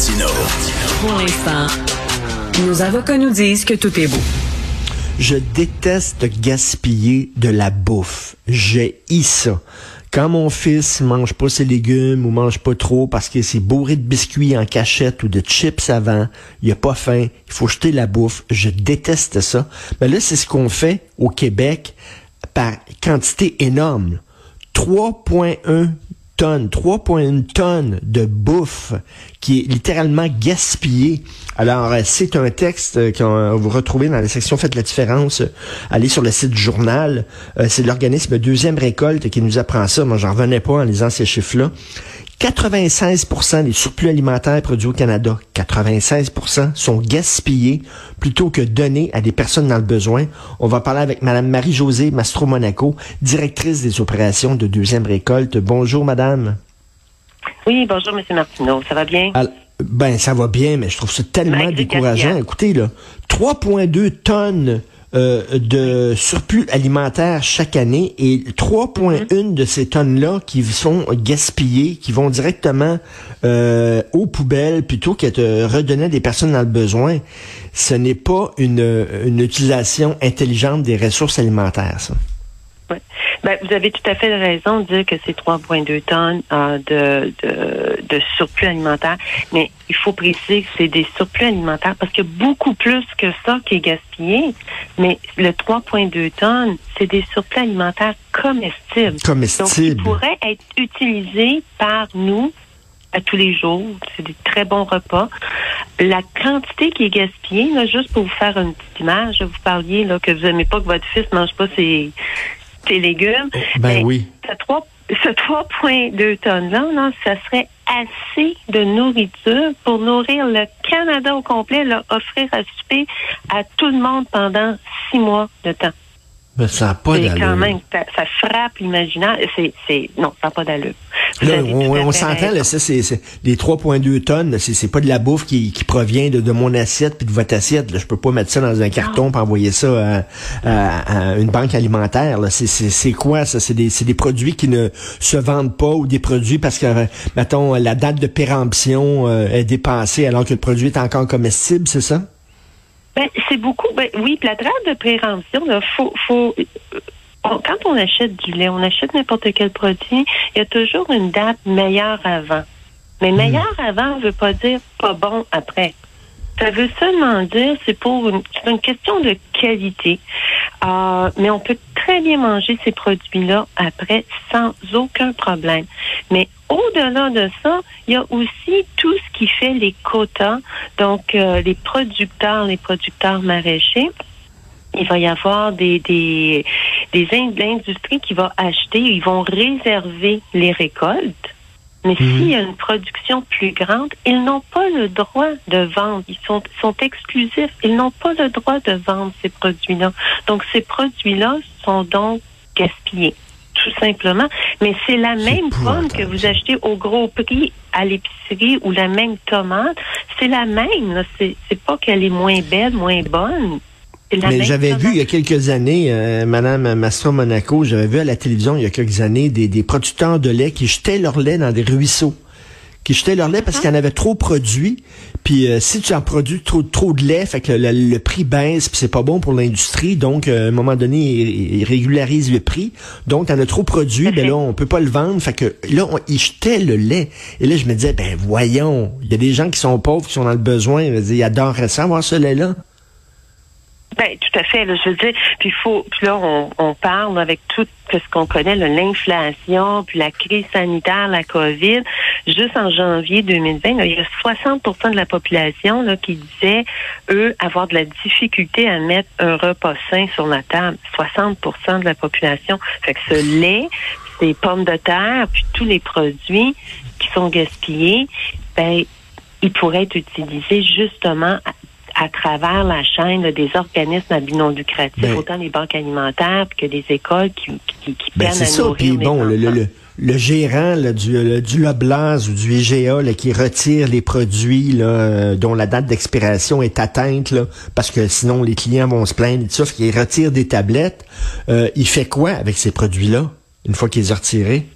Martino. Pour l'instant, nos avocats nous disent que tout est beau. Je déteste gaspiller de la bouffe. J'ai ça. Quand mon fils mange pas ses légumes ou mange pas trop parce que c'est bourré de biscuits en cachette ou de chips avant, il a pas faim, il faut jeter la bouffe. Je déteste ça. Mais là, c'est ce qu'on fait au Québec par quantité énorme. 3,1 tonnes, 3,1 tonnes de bouffe qui est littéralement gaspillée. Alors, euh, c'est un texte euh, que vous retrouvez dans la section Faites la différence. Allez sur le site du journal. Euh, c'est l'organisme Deuxième Récolte qui nous apprend ça. Moi, j'en revenais pas en lisant ces chiffres-là. 96% des surplus alimentaires produits au Canada, 96% sont gaspillés plutôt que donnés à des personnes dans le besoin. On va parler avec Madame Marie-Josée Mastro-Monaco, directrice des opérations de Deuxième Récolte. Bonjour, Madame. Oui, bonjour, Monsieur Martineau. Ça va bien? ben, ça va bien, mais je trouve ça tellement décourageant. Écoutez, là, 3,2 tonnes euh, de surplus alimentaire chaque année et 3,1 de ces tonnes-là qui sont gaspillées, qui vont directement euh, aux poubelles plutôt qu'être redonnées à des personnes dans le besoin. Ce n'est pas une, une utilisation intelligente des ressources alimentaires, ça. Ben, vous avez tout à fait raison de dire que c'est 3,2 tonnes euh, de, de, de, surplus alimentaire, mais il faut préciser que c'est des surplus alimentaires parce que beaucoup plus que ça qui est gaspillé, mais le 3,2 tonnes, c'est des surplus alimentaires comestibles. Comestibles. Donc, ils pourraient être utilisés par nous à tous les jours. C'est des très bons repas. La quantité qui est gaspillée, là, juste pour vous faire une petite image, vous parliez là, que vous n'aimez pas que votre fils mange pas ses, tes légumes. Ben oui. Ce 3,2 tonnes-là, ça serait assez de nourriture pour nourrir le Canada au complet, offrir à souper à tout le monde pendant six mois de temps. Mais ça n'a pas d'allure. quand même, ça, frappe l'imaginaire. C'est, non, ça n'a pas d'allure. Là, on, s'entend, là, ça, c'est, les 3,2 tonnes, c'est, c'est pas de la bouffe qui, qui provient de, de mon assiette puis de votre assiette. Là. Je peux pas mettre ça dans un carton pour envoyer ça à, une banque alimentaire. C'est, quoi, ça? C'est des, c'est des produits qui ne se vendent pas ou des produits parce que, mettons, la date de péremption euh, est dépassée alors que le produit est encore comestible, c'est ça? Ben, c'est beaucoup. Ben, oui, la date de préemption, il faut, faut quand on achète du lait, on achète n'importe quel produit, il y a toujours une date meilleure avant. Mais hmm. meilleur avant ne veut pas dire pas bon après. Ça veut seulement dire c'est pour une, une question de qualité. Euh, mais on peut très bien manger ces produits-là après sans aucun problème. Mais au-delà de ça, il y a aussi tout ce qui fait les quotas, donc euh, les producteurs, les producteurs maraîchers. Il va y avoir des, des, des industries qui vont acheter, ils vont réserver les récoltes mais mhm. s'il y a une production plus grande, ils n'ont pas le droit de vendre. Ils sont, sont exclusifs. Ils n'ont pas le droit de vendre ces produits-là. Donc, ces produits-là sont donc gaspillés, tout simplement. Mais c'est la même pomme que vous achetez au gros prix à l'épicerie ou la même tomate. C'est la même. C'est pas qu'elle est moins belle, moins bonne. Mais j'avais vu il y a quelques années, euh, Madame Mastro Monaco, j'avais vu à la télévision il y a quelques années des, des producteurs de lait qui jetaient leur lait dans des ruisseaux qui jetaient leur lait parce qu'il y en avait trop produit. Puis euh, si tu en produis trop trop de lait, fait que le, prix baisse, puis c'est pas bon pour l'industrie. Donc euh, à un moment donné, ils, régularisent le prix. Donc t'en as trop produit, ben là on peut pas le vendre. Fait que là on, ils jetaient le lait. Et là je me disais ben voyons, il y a des gens qui sont pauvres, qui sont dans le besoin, ils adoreraient ça avoir ce lait là. Ben, tout à fait. Là, je veux dire, puis faut, puis là, on, on parle avec tout ce qu'on connaît, l'inflation, puis la crise sanitaire, la COVID. Juste en janvier 2020, il y a 60% de la population là, qui disait, eux, avoir de la difficulté à mettre un repas sain sur la table. 60% de la population. Fait que ce lait, ces pommes de terre, puis tous les produits qui sont gaspillés, ben, ils pourraient être utilisés justement à travers la chaîne des organismes à but non lucratif, ben, autant les banques alimentaires que des écoles qui, qui, qui ben, à ça. Puis bon, le, le, le, gérant là, du, le, du Loblas ou du IGA là, qui retire les produits là, euh, dont la date d'expiration est atteinte, là, parce que sinon les clients vont se plaindre et tout ça, qu'il retire des tablettes, euh, il fait quoi avec ces produits-là, une fois qu'ils les ont retirés?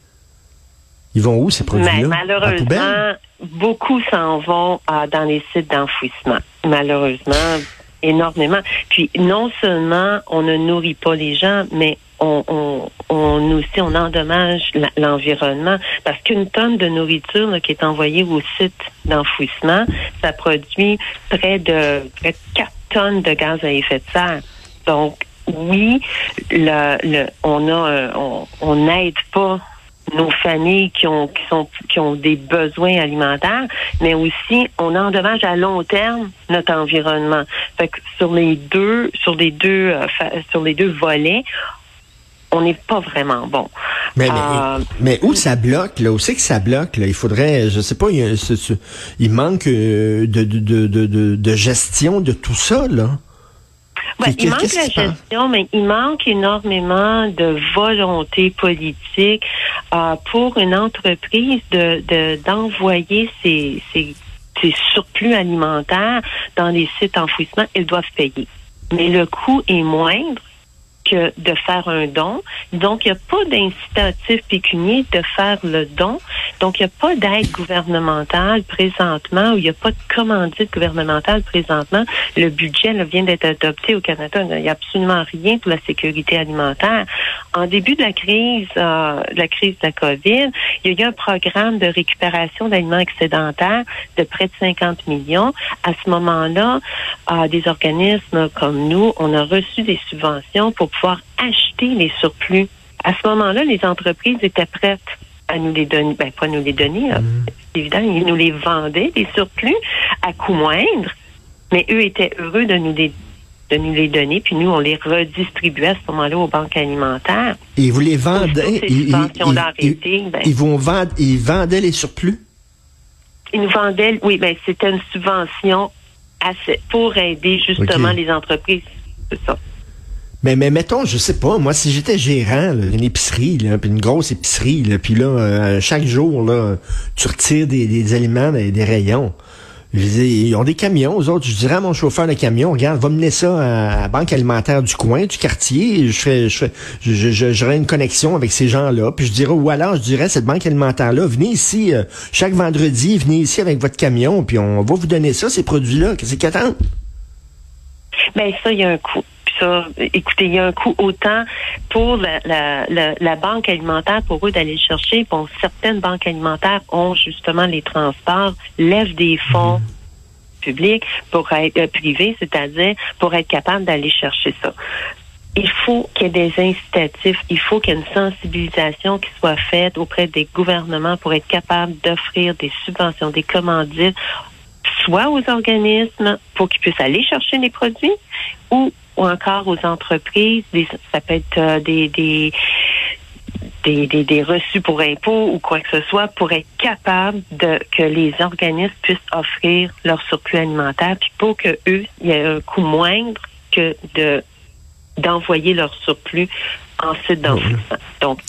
Ils vont où, ces produits-là? malheureusement, beaucoup s'en vont euh, dans les sites d'enfouissement. Malheureusement, énormément. Puis, non seulement on ne nourrit pas les gens, mais on, on, on aussi on endommage l'environnement parce qu'une tonne de nourriture qui est envoyée au site d'enfouissement, ça produit près de, près de 4 tonnes de gaz à effet de serre. Donc, oui, le, le, on a, on n'aide pas nos familles qui ont qui sont qui ont des besoins alimentaires, mais aussi on endommage à long terme notre environnement. Fait que sur les deux sur les deux euh, sur les deux volets, on n'est pas vraiment bon. Mais, mais, euh, où ça bloque, là? Où c'est que ça bloque, là? Il faudrait, je sais pas, il, il manque euh, de, de, de, de, gestion de tout ça, là. Il manque la gestion, mais il manque énormément de volonté politique euh, pour une entreprise de d'envoyer ses, ses, ses surplus alimentaires dans les sites enfouissement. Ils doivent payer. Mais le coût est moindre de faire un don. Donc, il n'y a pas d'incitatif pécunier de faire le don. Donc, il n'y a pas d'aide gouvernementale présentement ou il n'y a pas de commandite gouvernementale présentement. Le budget vient d'être adopté au Canada. Il n'y a absolument rien pour la sécurité alimentaire. En début de la crise, euh, de la crise de la COVID, il y a eu un programme de récupération d'aliments excédentaires de près de 50 millions. À ce moment-là, euh, des organismes comme nous, on a reçu des subventions pour pouvoir acheter les surplus. À ce moment-là, les entreprises étaient prêtes à nous les donner, ben pas nous les donner, mm. évidemment, ils nous les vendaient, les surplus, à coût moindre, mais eux étaient heureux de nous les de nous les donner, puis nous, on les redistribuait à ce moment-là aux banques alimentaires. Et vous les vendez, ils, ben ils, vont vendre, ils vendaient les surplus? Ils nous vendaient, oui, ben c'était une subvention pour aider justement les entreprises. C'est ça. Mais, mais mettons, je sais pas, moi, si j'étais gérant d'une épicerie, là, puis une grosse épicerie, là, puis là, euh, chaque jour, là, tu retires des, des aliments des, rayons. Je ils ont des camions, aux autres. Je dirais à mon chauffeur de camion, regarde, va mener ça à la banque alimentaire du coin, du quartier. Je ferais, je j'aurais une connexion avec ces gens-là. Puis je dirais, ou alors je dirais, cette banque alimentaire-là, venez ici euh, chaque vendredi, venez ici avec votre camion, puis on va vous donner ça, ces produits-là. Qu'est-ce qu'ils attendent? Ben ça, il y a un coût ça, écoutez, il y a un coût autant pour la, la, la, banque alimentaire pour eux d'aller chercher. Bon, certaines banques alimentaires ont justement les transports, lèvent des fonds. Mhm. publics pour être euh, privés, c'est-à-dire pour être capable d'aller chercher ça il faut qu'il y ait des incitatifs, il faut qu'il y ait une sensibilisation qui soit faite auprès des gouvernements pour être capable d'offrir des subventions, des commandites, soit aux organismes pour qu'ils puissent aller chercher les produits ou ou encore aux entreprises, des, ça peut être euh, des, des des, des, des, reçus pour impôts ou quoi que ce soit pour être capable de que les organismes puissent offrir leur surplus alimentaire puis pour que eux il y ait un coût moindre que de d'envoyer leur surplus en site d'enfouissement. Donc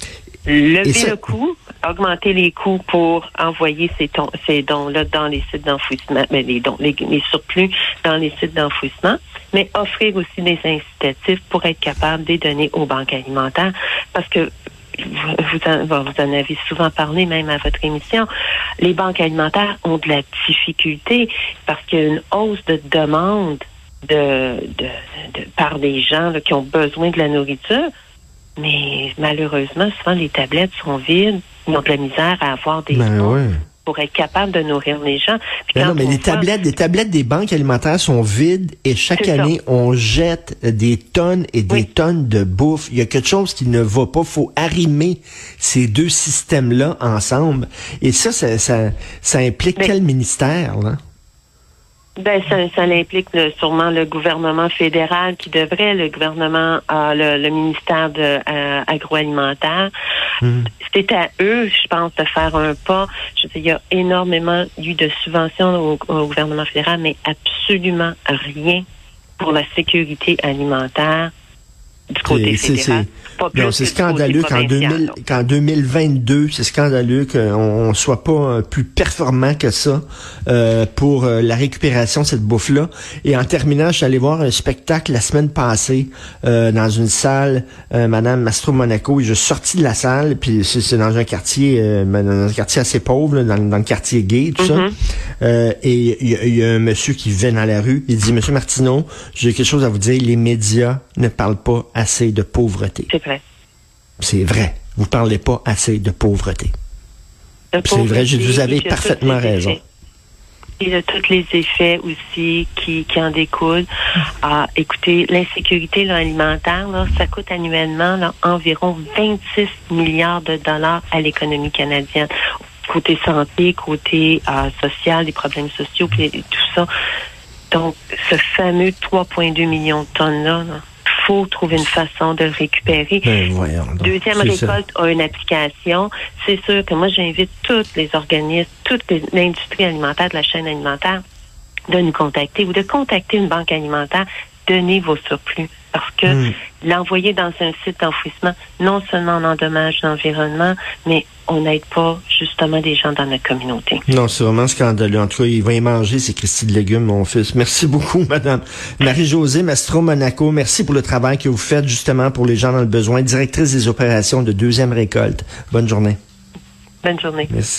lever le coût, augmenter les coûts pour envoyer ces, ces dons-là dans les sites d'enfouissement, mais les dons, les, surplus dans les sites d'enfouissement, mais offrir aussi des incitatifs pour être capable de les donner aux banques alimentaires, parce que vous en, vous en avez souvent parlé même à votre émission, les banques alimentaires ont de la difficulté parce qu'il y a une hausse de demande de, de, par des gens qui ont besoin de la nourriture. Mais malheureusement, souvent les tablettes sont vides. Ils ont de la misère à avoir des ben pour être capable de nourrir les gens. Ben non, mais les tablettes, les tablettes des banques alimentaires sont vides et chaque année on jette des tonnes et des tonnes de bouffe. Il y a quelque chose qui ne va pas. Faut arrimer ces deux systèmes-là ensemble. Et ça, ça, ça, implique quel ministère là? Ben, ça, ça implique sûrement le gouvernement fédéral qui devrait, le gouvernement, euh, le, ministère de euh, agroalimentaire. Hmm. C'est à eux, je pense, de faire un pas. Je sais, il y a énormément eu de subventions au, gouvernement fédéral, mais absolument rien pour la sécurité alimentaire du côté fédéral. C'est scandaleux qu'en 2000, qu'en 2022, c'est scandaleux qu'on soit pas euh, plus performant que ça euh, pour euh, la récupération de cette bouffe-là. Et en terminant, je suis allé voir un spectacle la semaine passée euh, dans une salle, Madame Mastro Monaco, et je suis sorti de la salle, puis c'est dans un quartier, dans un quartier assez pauvre, dans, dans, le quartier gay, tout ça. Mm-hmm. et il y, a un monsieur qui vient dans la rue, il dit, Monsieur Martineau, j'ai quelque chose à vous dire, les médias ne parlent pas assez de pauvreté. C'est vrai. C'est vrai. Vous parlez pas assez de pauvreté. C'est vrai, vous avez parfaitement raison. Et de tous les effets aussi qui, qui en découlent. Ah, écoutez, l'insécurité alimentaire, là, ça coûte annuellement là, environ 26 milliards de dollars à l'économie canadienne. Côté santé, côté euh, social, les problèmes sociaux, tout ça. Donc, ce fameux 3,2 millions de tonnes-là, là faut trouver une façon de le récupérer. Ben, Deuxième récolte a une application. C'est sûr que moi, j'invite tous les organismes, toute l'industrie alimentaire de la chaîne alimentaire de nous contacter ou de contacter une banque alimentaire. Donnez vos surplus. Parce que hmm. l'envoyer dans un site d'enfouissement, non seulement on endommage l'environnement, mais on n'aide pas justement des gens dans notre communauté. Non, c'est vraiment scandaleux. En tout cas, il va y manger ces Christy de légumes, mon fils. Merci beaucoup, madame. Marie-Josée Mastro-Monaco, merci pour le travail que vous faites justement pour les gens dans le besoin, directrice des opérations de deuxième récolte. Bonne journée. Bonne journée. Merci.